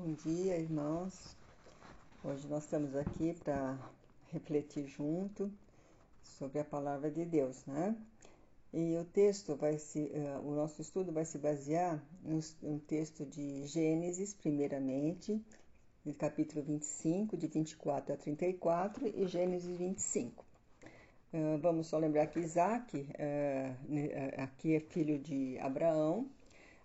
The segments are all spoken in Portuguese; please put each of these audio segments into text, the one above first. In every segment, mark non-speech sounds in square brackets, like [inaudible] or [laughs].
Bom dia, irmãos. Hoje nós estamos aqui para refletir junto sobre a palavra de Deus, né? E o texto vai se, uh, o nosso estudo vai se basear no, no texto de Gênesis, primeiramente, no capítulo 25, de 24 a 34, e Gênesis 25. Uh, vamos só lembrar que Isaac uh, aqui é filho de Abraão,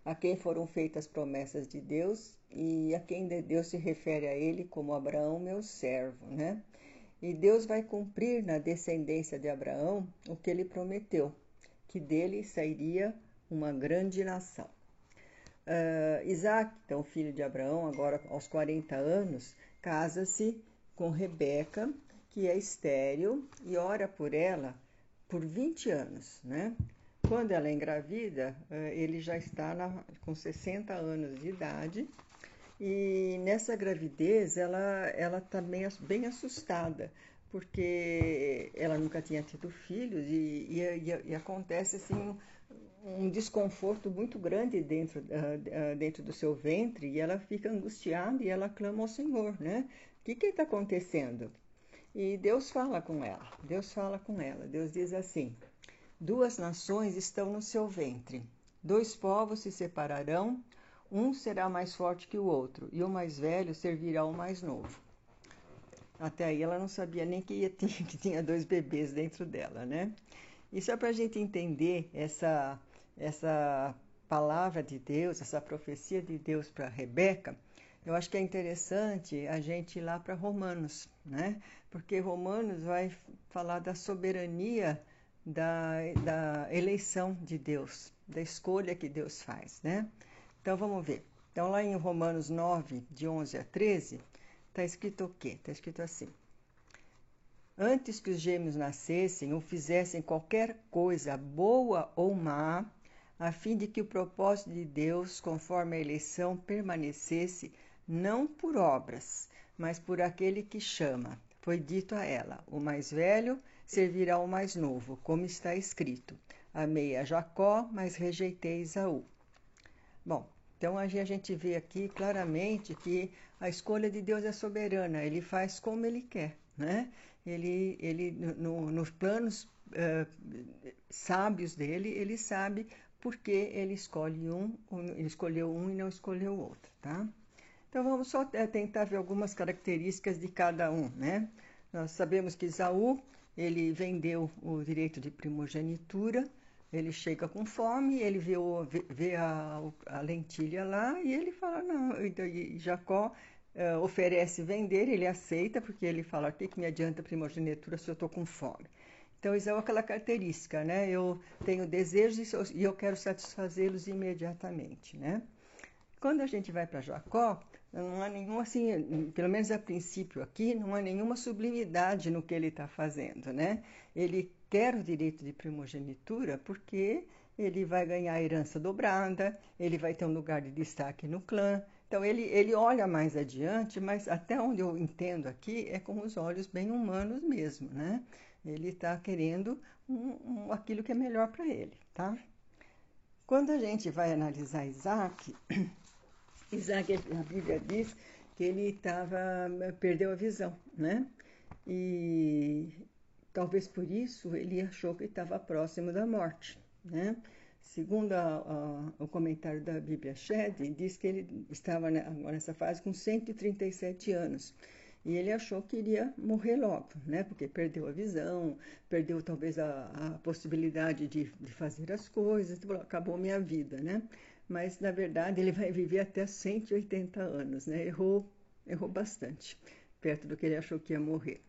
a quem foram feitas promessas de Deus e a quem Deus se refere a ele como Abraão, meu servo, né? E Deus vai cumprir na descendência de Abraão o que ele prometeu, que dele sairia uma grande nação. Uh, Isaac, então filho de Abraão, agora aos 40 anos, casa-se com Rebeca, que é estéril, e ora por ela por 20 anos, né? Quando ela engravida, eh, ele já está na, com 60 anos de idade e nessa gravidez ela ela está bem, bem assustada porque ela nunca tinha tido filhos e, e, e acontece assim um desconforto muito grande dentro, uh, dentro do seu ventre e ela fica angustiada e ela clama ao Senhor, né? O que está acontecendo? E Deus fala com ela, Deus fala com ela, Deus diz assim: Duas nações estão no seu ventre. Dois povos se separarão, um será mais forte que o outro, e o mais velho servirá ao mais novo. Até aí ela não sabia nem que, ia, [laughs] que tinha dois bebês dentro dela, né? Isso é para a gente entender essa, essa palavra de Deus, essa profecia de Deus para Rebeca. Eu acho que é interessante a gente ir lá para Romanos, né? Porque Romanos vai falar da soberania da, da eleição de Deus, da escolha que Deus faz, né? Então vamos ver. Então lá em Romanos 9, de 11 a 13, está escrito o quê? Está escrito assim: Antes que os gêmeos nascessem ou fizessem qualquer coisa boa ou má, a fim de que o propósito de Deus, conforme a eleição, permanecesse não por obras, mas por aquele que chama. Foi dito a ela: O mais velho servirá ao mais novo, como está escrito: Amei a Jacó, mas rejeitei Esaú. Bom, então a gente vê aqui claramente que a escolha de Deus é soberana, ele faz como ele quer, né? Ele, ele no, nos planos uh, sábios dele, ele sabe por que ele escolhe um, ele escolheu um e não escolheu outro, tá? Então vamos só eh, tentar ver algumas características de cada um, né? Nós sabemos que Esaú ele vendeu o direito de primogenitura, ele chega com fome, ele vê, o, vê a, a, lentilha lá e ele fala, não, então, Jacó uh, oferece vender, ele aceita, porque ele fala, o que, que me adianta primogenitura se eu estou com fome? Então, isso é aquela característica, né? Eu tenho desejos e eu quero satisfazê-los imediatamente, né? Quando a gente vai para Jacó, não há nenhum, assim, pelo menos a princípio aqui, não há nenhuma sublimidade no que ele está fazendo, né? Ele quer o direito de primogenitura porque ele vai ganhar a herança dobrada, ele vai ter um lugar de destaque no clã. Então ele, ele olha mais adiante, mas até onde eu entendo aqui é com os olhos bem humanos mesmo, né? Ele está querendo um, um, aquilo que é melhor para ele, tá? Quando a gente vai analisar Isaac, [clears throat] Isaac, a Bíblia diz que ele estava perdeu a visão, né? E talvez por isso ele achou que estava próximo da morte, né? Segundo a, a, o comentário da Bíblia Shed, diz que ele estava nessa fase com 137 anos. E ele achou que iria morrer logo, né? Porque perdeu a visão, perdeu talvez a, a possibilidade de, de, fazer as coisas, acabou minha vida, né? mas na verdade ele vai viver até 180 anos, né? Errou, errou bastante, perto do que ele achou que ia morrer.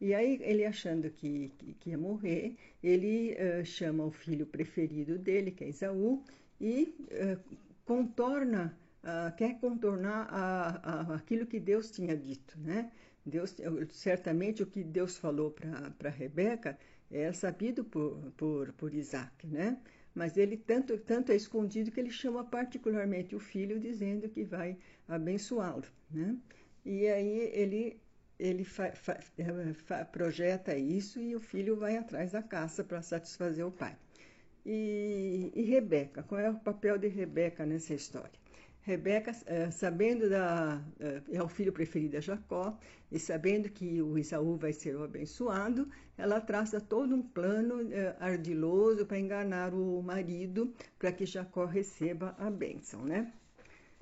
E aí, ele achando que, que, que ia morrer, ele uh, chama o filho preferido dele, que é Isaú, e uh, contorna, uh, quer contornar a, a, aquilo que Deus tinha dito, né? Deus, certamente o que Deus falou para Rebeca é sabido por, por, por Isaac, né? mas ele tanto, tanto é escondido que ele chama particularmente o filho, dizendo que vai abençoá-lo. Né? E aí ele, ele fa, fa, fa, projeta isso e o filho vai atrás da caça para satisfazer o pai. E, e, Rebeca, qual é o papel de Rebeca nessa história? Rebeca, eh, sabendo da eh, é o filho preferido de Jacó e sabendo que o Isaú vai ser o abençoado, ela traça todo um plano eh, ardiloso para enganar o marido para que Jacó receba a bênção, né?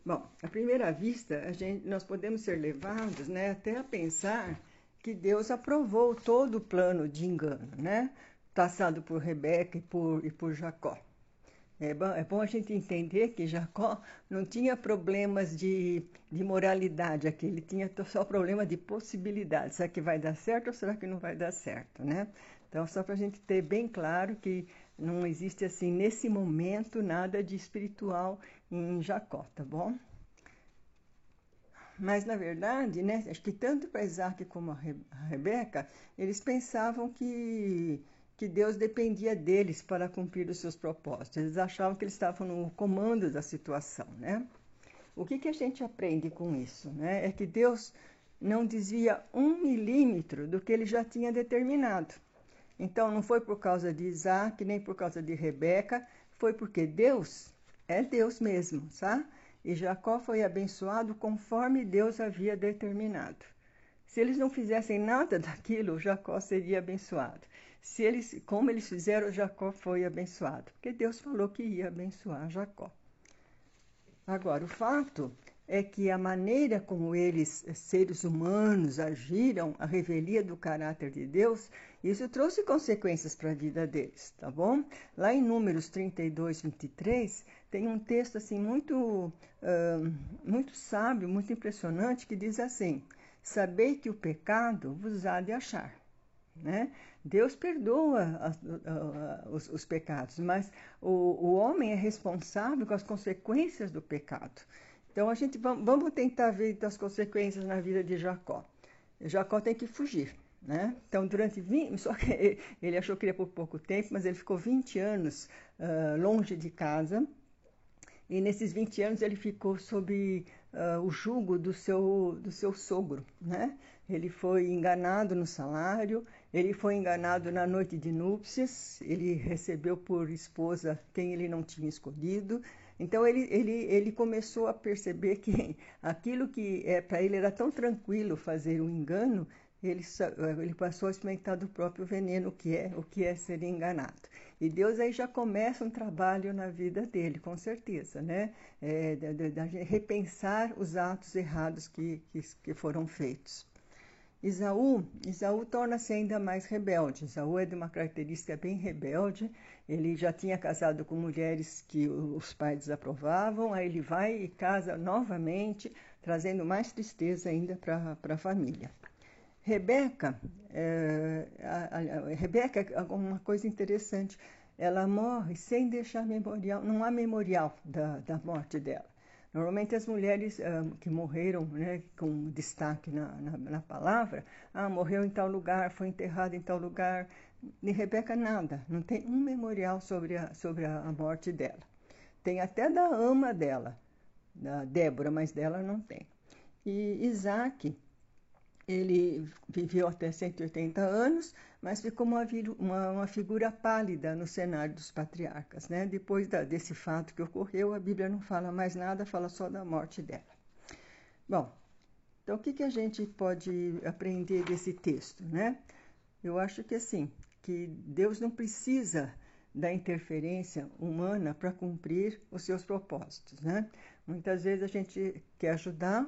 Bom, à primeira vista, a gente, nós podemos ser levados, né, até a pensar que Deus aprovou todo o plano de engano, né, traçado por Rebeca e por, e por Jacó. É bom, é bom a gente entender que Jacó não tinha problemas de, de moralidade aqui, ele tinha só problema de possibilidade. Será que vai dar certo ou será que não vai dar certo, né? Então, só para a gente ter bem claro que não existe, assim, nesse momento, nada de espiritual em Jacó, tá bom? Mas, na verdade, né, acho que tanto para Isaac como a, Rebeca, eles pensavam que que Deus dependia deles para cumprir os seus propósitos. Eles achavam que eles estavam no comando da situação, né? O que, que a gente aprende com isso? Né? É que Deus não desvia um milímetro do que ele já tinha determinado. Então, não foi por causa de Isaac, nem por causa de Rebeca, foi porque Deus é Deus mesmo, sabe? E Jacó foi abençoado conforme Deus havia determinado. Se eles não fizessem nada [laughs] daquilo, Jacó seria abençoado se eles, como eles fizeram, Jacó foi abençoado, porque Deus falou que ia abençoar Jacó. Agora, o fato é que a maneira como eles, seres humanos, agiram, a revelia do caráter de Deus, isso trouxe consequências para a vida deles, tá bom? Lá em Números 32, 23, tem um texto assim muito, uh, muito sábio, muito impressionante, que diz assim: Sabei que o pecado vos há de achar. Né? Deus perdoa os, os, pecados, mas o, o, homem é responsável com as consequências do pecado. Então a gente vamos tentar ver as consequências na vida de Jacó. Jacó tem que fugir. Né? Então, durante 20, [laughs] só que ele achou que ia por pouco tempo, mas ele ficou 20 anos uh, longe de casa. E nesses 20 anos ele ficou sob uh, o jugo do seu, do seu sogro. Né? Ele foi enganado no salário, ele foi enganado na noite de núpcias, ele recebeu por esposa quem ele não tinha escolhido. Então ele, ele, ele começou a perceber que [laughs] aquilo que é, para ele era tão tranquilo fazer um engano, ele, ele passou a experimentar do próprio veneno, que é o que é ser enganado. E Deus aí já começa um trabalho na vida dele, com certeza, né? É, repensar os atos errados que, que, que foram feitos. Isaú, Isaú torna-se ainda mais rebelde. Isaú é de uma característica bem rebelde. Ele já tinha casado com mulheres que os pais desaprovavam, aí ele vai e casa novamente, trazendo mais tristeza ainda para a família. Rebeca, é, a, a, Rebeca, uma coisa interessante, ela morre sem deixar memorial, não há memorial da, da morte dela. Normalmente as mulheres uh, que morreram, né, com destaque na, na, na, palavra, ah, morreu em tal lugar, foi enterrado em tal lugar. De Rebeca nada, não tem um memorial sobre a, sobre a, a morte dela. Tem até da ama dela, da Débora, mas dela não tem. E Isaac, ele viveu até 180 anos, mas ficou uma, uma, uma, figura pálida no cenário dos patriarcas. Né? Depois da, desse fato que ocorreu, a Bíblia não fala mais nada, fala só da morte dela. Bom, então o que, que a gente pode aprender desse texto? Né? Eu acho que assim, que Deus não precisa da interferência humana para cumprir os seus propósitos. Né? Muitas vezes a gente quer ajudar,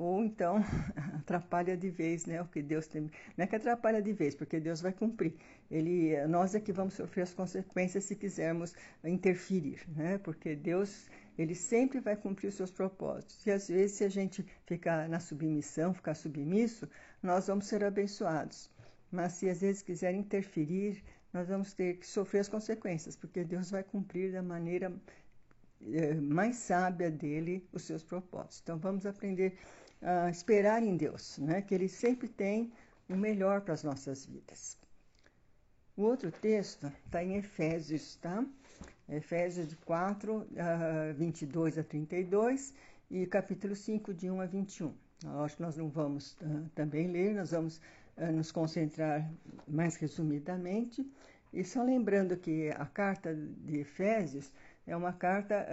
ou então [laughs] atrapalha de vez, né? O que Deus tem. Não é que atrapalha de vez, porque Deus vai cumprir. Ele, nós é que vamos sofrer as consequências se quisermos interferir, né? Porque Deus, ele sempre vai cumprir os seus propósitos. E às vezes, se a gente ficar na submissão, ficar submisso, nós vamos ser abençoados. Mas se às vezes quiser interferir, nós vamos ter que sofrer as consequências, porque Deus vai cumprir da maneira eh, mais sábia dele os seus propósitos. Então vamos aprender esperar em Deus, né? que Ele sempre tem o melhor para as nossas vidas. O outro texto está em Efésios, tá? Efésios de 4, uh, 22 a 32 e capítulo 5, de 1 a 21. Eu acho que nós não vamos uh, também ler, nós vamos uh, nos concentrar mais resumidamente. E só lembrando que a carta de Efésios é uma carta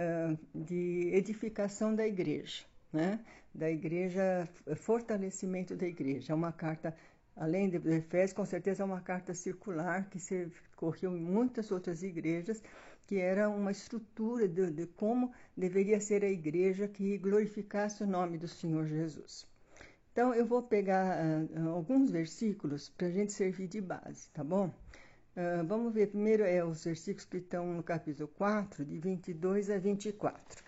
de edificação da igreja, né? da igreja, fortalecimento da igreja. É uma carta, além de Efésios, com certeza é uma carta circular que se correu em muitas outras igrejas, que era uma estrutura de, de como deveria ser a igreja que glorificasse o nome do Senhor Jesus. Então, eu vou pegar uh, alguns versículos para a gente servir de base, tá bom? Uh, vamos ver, primeiro é os versículos que estão no capítulo 4, de 22 a 24.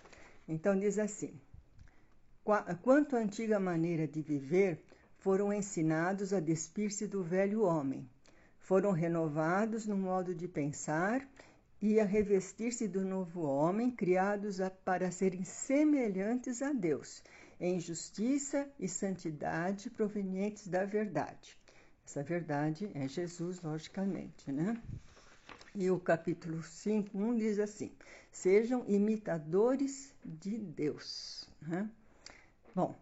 Então, diz assim: Quanto à antiga maneira de viver, foram ensinados a despir-se do velho homem, foram renovados no modo de pensar e a revestir-se do novo homem, criados a, para serem semelhantes a Deus, em justiça e santidade provenientes da verdade. Essa verdade é Jesus, logicamente, né? E o capítulo 5, 1 diz assim: Sejam imitadores de Deus. Né? Bom,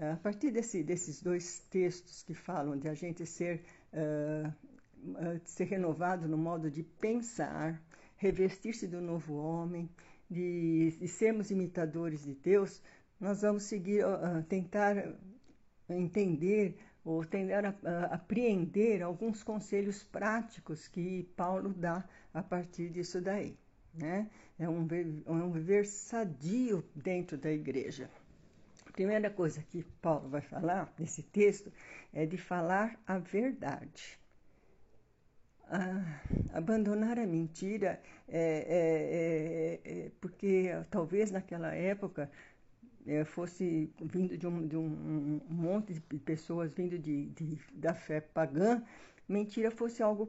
a partir desse, desses dois textos que falam de a gente ser, uh, uh, ser renovado no modo de pensar, revestir-se do novo homem, de, de, sermos imitadores de Deus, nós vamos seguir, uh, tentar entender ou tentar apreender alguns conselhos práticos que Paulo dá a partir disso daí. Né? É um, é um viver sadio dentro da igreja primeira coisa que Paulo vai falar nesse texto é de falar a verdade. Ah, abandonar a mentira é, é, é, é porque talvez naquela época é, fosse vindo de um, de um, um, monte de pessoas vindo de, de, da fé pagã, mentira fosse algo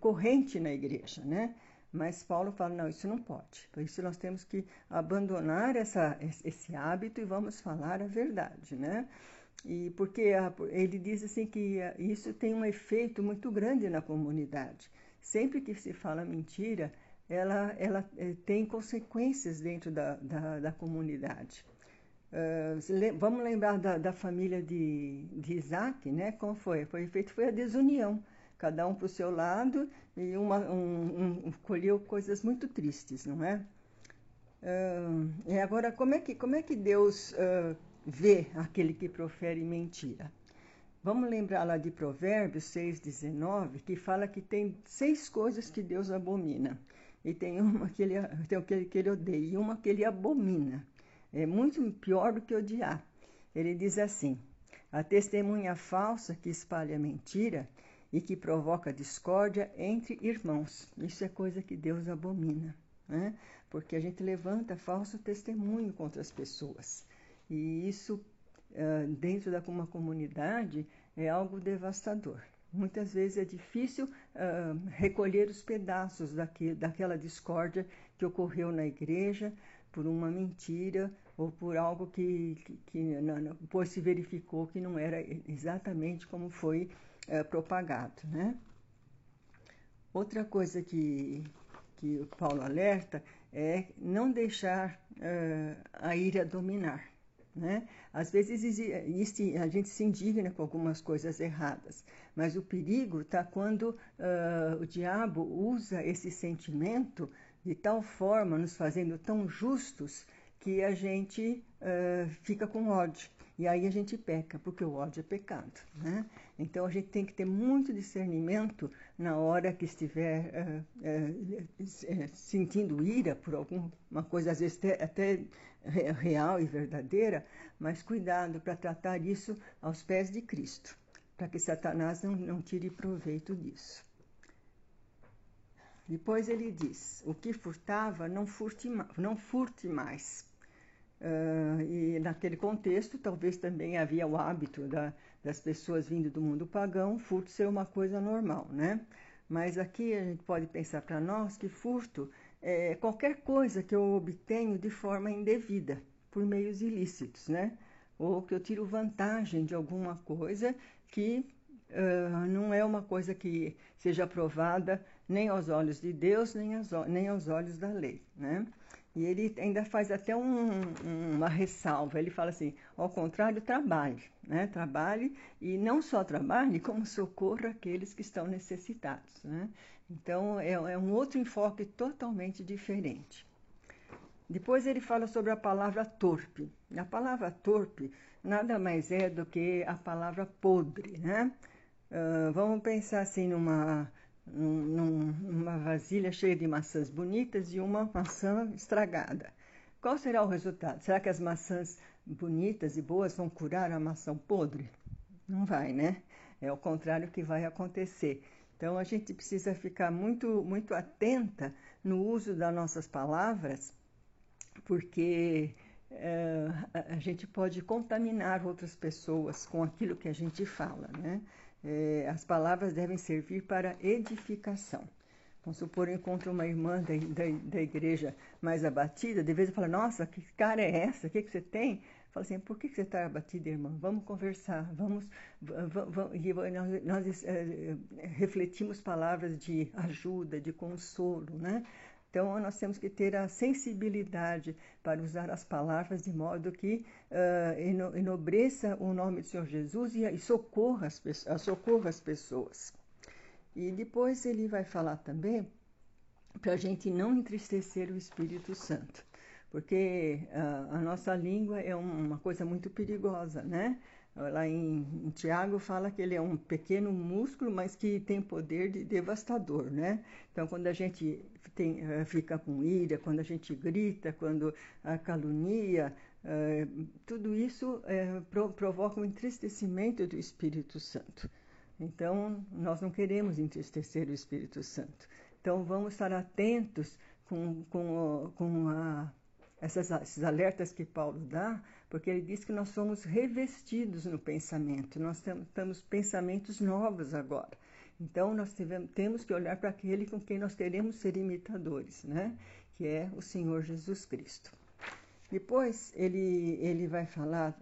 corrente na igreja, né? Mas Paulo fala: não, isso não pode. Por isso nós temos que abandonar essa, esse hábito e vamos falar a verdade, né? E porque ele diz assim que isso tem um efeito muito grande na comunidade. Sempre que se fala mentira, ela, ela eh, tem consequências dentro da, da, da comunidade. Uh, vamos lembrar da, da família de, de Isaac, né? Como foi? Foi feito foi a desunião cada um para o seu lado, e uma, um, um, colheu coisas muito tristes, não é? Uh, e agora, como é que, como é que Deus uh, vê aquele que profere mentira? Vamos lembrar lá de Provérbios 6,19, que fala que tem seis coisas que Deus abomina. E tem uma que ele, tem aquele que ele odeia e uma que ele abomina. É muito pior do que odiar. Ele diz assim: a testemunha falsa que espalha mentira e que provoca discórdia entre irmãos. Isso é coisa que Deus abomina, né? porque a gente levanta falso testemunho contra as pessoas. E isso, uh, dentro de uma comunidade, é algo devastador. Muitas vezes é difícil uh, recolher os pedaços daquela discórdia que ocorreu na igreja por uma mentira ou por algo que, que, que depois se verificou que não era exatamente como foi é, propagado. Né? Outra coisa que, que o Paulo alerta é não deixar uh, a ira dominar. Né? Às vezes existe, a gente se indigna com algumas coisas erradas, mas o perigo está quando uh, o diabo usa esse sentimento de tal forma, nos fazendo tão justos, que a gente uh, fica com ódio. E aí a gente peca, porque o ódio é pecado. Né? Então a gente tem que ter muito discernimento na hora que estiver uh, uh, sentindo ira por alguma coisa, às vezes até real e verdadeira, mas cuidado para tratar isso aos pés de Cristo, para que Satanás não, não tire proveito disso. Depois ele diz: o que furtava, não furte, não furte mais Uh, e naquele contexto, talvez também havia o hábito da, das pessoas vindo do mundo pagão, furto ser uma coisa normal, né? Mas aqui a gente pode pensar para nós que furto é qualquer coisa que eu obtenho de forma indevida, por meios ilícitos, né? Ou que eu tiro vantagem de alguma coisa que uh, não é uma coisa que seja aprovada nem aos olhos de Deus, nem aos, nem aos olhos da lei, né? E ele ainda faz até um, uma ressalva. Ele fala assim: ao contrário, trabalhe, né? Trabalhe e não só trabalhe, como socorra aqueles que estão necessitados, né? Então é, é um outro enfoque totalmente diferente. Depois ele fala sobre a palavra torpe. A palavra torpe nada mais é do que a palavra podre, né? Uh, vamos pensar assim numa, num, numa vasilha cheia de maçãs bonitas e uma maçã estragada. Qual será o resultado? Será que as maçãs bonitas e boas vão curar a maçã podre? Não vai, né? É o contrário que vai acontecer. Então a gente precisa ficar muito, muito atenta no uso das nossas palavras, porque é, a gente pode contaminar outras pessoas com aquilo que a gente fala, né? É, as palavras devem servir para edificação. Vamos supor, eu encontro uma irmã da, da, da igreja mais abatida, de vez eu falo, nossa, que cara é essa? O que, que você tem? Fala assim, por que, que você está abatida, irmã? Vamos conversar, vamos... vamos e nós, nós é, refletimos palavras de ajuda, de consolo, né? Então, nós temos que ter a sensibilidade para usar as palavras de modo que uh, enobreça o nome do Senhor Jesus e, e socorra, as, socorra as pessoas. E depois ele vai falar também para a gente não entristecer o Espírito Santo, porque uh, a nossa língua é uma coisa muito perigosa, né? Lá em, em, Tiago fala que ele é um pequeno músculo, mas que tem poder de devastador, né? Então, quando a gente tem, uh, fica com ira, quando a gente grita, quando a calunia, uh, tudo isso pro, provoca um entristecimento do Espírito Santo. Então, nós não queremos entristecer o Espírito Santo. Então, vamos estar atentos com, com, com a, essas, esses alertas que Paulo dá, porque ele diz que nós somos revestidos no pensamento, nós temos pensamentos novos agora. Então, nós tivemos, temos que olhar para aquele com quem nós queremos ser imitadores, né? que é o Senhor Jesus Cristo. Depois, ele, ele vai falar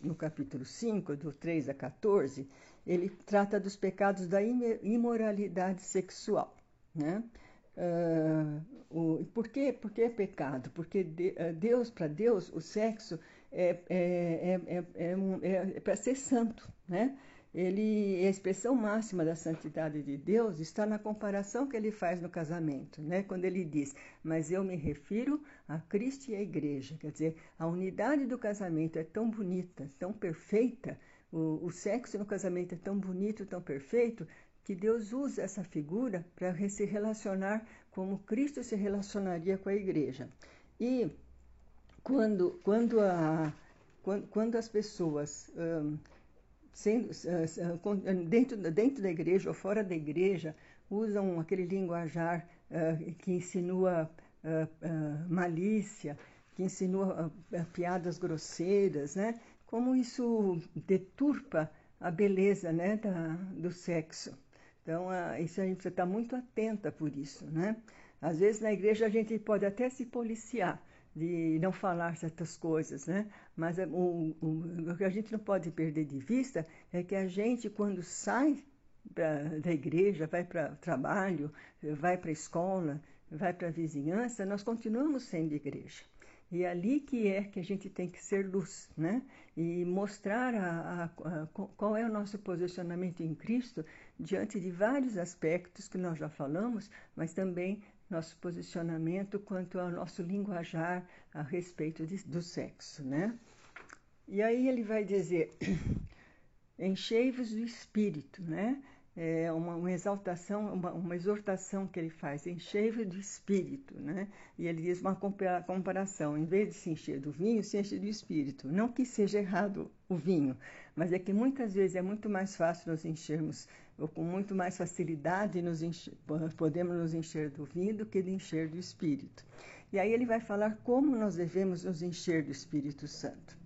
no capítulo 5, do 3 a 14, ele trata dos pecados da imoralidade sexual. Né? Uh, por, que, por que é pecado? Porque de, uh, Deus, para Deus, o sexo é, é, é, é, é para ser santo. Né? Ele, a expressão máxima da santidade de Deus está na comparação que ele faz no casamento, né? quando ele diz, mas eu me refiro a Cristo e a igreja. Quer dizer, a unidade do casamento é tão bonita, tão perfeita, o, o sexo no casamento é tão bonito, tão perfeito, que Deus usa essa figura para se relacionar como Cristo se relacionaria com a igreja. E quando, quando, a, quando, quando as pessoas, um, sendo, dentro, dentro da igreja ou fora da igreja, usam aquele linguajar uh, que insinua uh, malícia, que insinua piadas grosseiras, né? como isso deturpa a beleza né, da, do sexo. Então, isso a gente precisa estar muito atenta por isso, né? Às vezes na igreja a gente pode até se policiar de não falar certas coisas, né? Mas o, o, o que a gente não pode perder de vista é que a gente, quando sai pra, da igreja, vai para trabalho, vai para a escola, vai para a vizinhança, nós continuamos sendo igreja. E é ali que é que a gente tem que ser luz, né? E mostrar a, a, a, qual é o nosso posicionamento em Cristo diante de vários aspectos que nós já falamos, mas também nosso posicionamento quanto ao nosso linguajar a respeito de, do sexo, né? E aí ele vai dizer: [clears throat] enchei-vos do espírito, né? É uma, uma exaltação, uma, uma, exortação que ele faz, enchei-vos do Espírito, né? E ele diz uma comparação, em vez de se encher do vinho, se enche do Espírito. Não que seja errado o vinho, mas é que muitas vezes é muito mais fácil nos enchermos, ou com muito mais facilidade nos encher, podemos nos encher do vinho do que de encher do Espírito. E aí ele vai falar como nós devemos nos encher do Espírito Santo.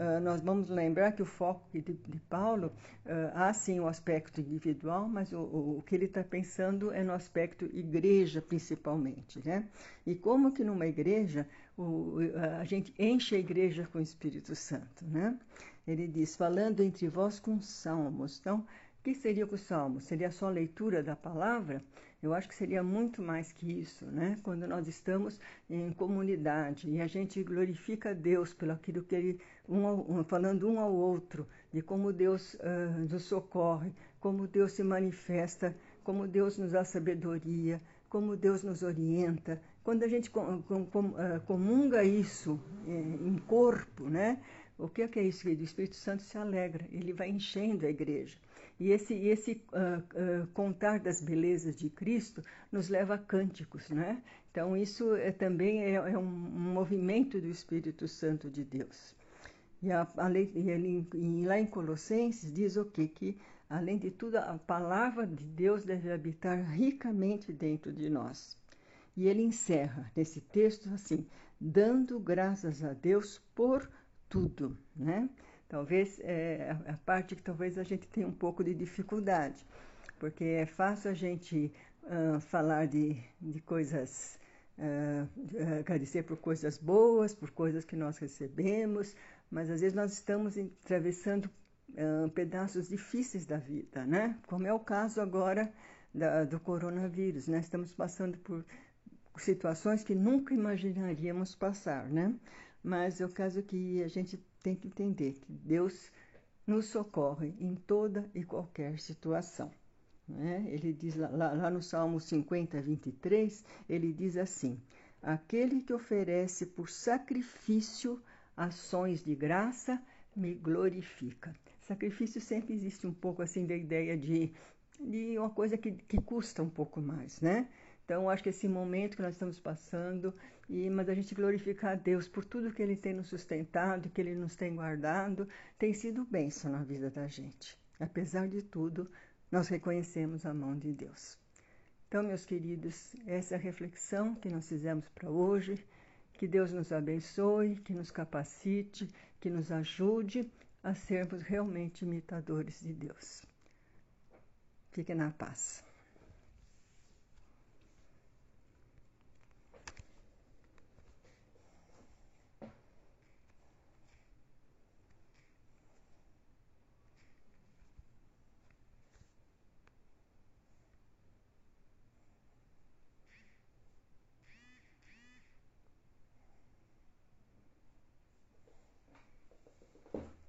Uh, nós vamos lembrar que o foco de, de Paulo, uh, há sim o aspecto individual, mas o, o, o que ele está pensando é no aspecto igreja, principalmente. Né? E como que numa igreja o, a gente enche a igreja com o Espírito Santo. Né? Ele diz, falando entre vós com salmos. Então, o que seria o salmo? Seria só a leitura da palavra? Eu acho que seria muito mais que isso, né? Quando nós estamos em comunidade e a gente glorifica Deus pelo aquilo que Ele, um, um, falando um ao outro, de como Deus uh, nos socorre, como Deus se manifesta, como Deus nos dá sabedoria, como Deus nos orienta, quando a gente eh, comunga isso eh, em corpo, né? O que é isso? O Espírito Santo se alegra, ele vai enchendo a igreja. E esse, esse uh, uh, contar das belezas de Cristo nos leva a cânticos, né? Então, isso é, também é, é um, um, movimento do Espírito Santo de Deus. E, a, a, e, ele, e lá em Colossenses diz o quê? Que, além de tudo, a palavra de Deus deve habitar ricamente dentro de nós. E ele encerra nesse texto assim, dando graças a Deus por tudo, né? Talvez é a parte que talvez a gente tenha um pouco de dificuldade, porque é fácil a gente uh, falar de, de coisas, uh, agradecer por coisas boas, por coisas que nós recebemos, mas às vezes nós estamos atravessando uh, pedaços difíceis da vida, né? Como é o caso agora da, do coronavírus, né? Estamos passando por situações que nunca imaginaríamos passar, né? Mas é o caso que a gente tem que entender que Deus nos socorre em toda e qualquer situação. Né? Ele diz lá, lá no Salmo 50, 23, ele diz assim: Aquele que oferece por sacrifício ações de graça me glorifica. Sacrifício sempre existe um pouco assim da ideia de, de uma coisa que, que custa um pouco mais, né? Então, acho que esse momento que nós estamos passando, e, mas a gente glorificar a Deus por tudo que Ele tem nos sustentado, que Ele nos tem guardado, tem sido bênção na vida da gente. Apesar de tudo, nós reconhecemos a mão de Deus. Então, meus queridos, essa é a reflexão que nós fizemos para hoje. Que Deus nos abençoe, que nos capacite, que nos ajude a sermos realmente imitadores de Deus. Fique na paz.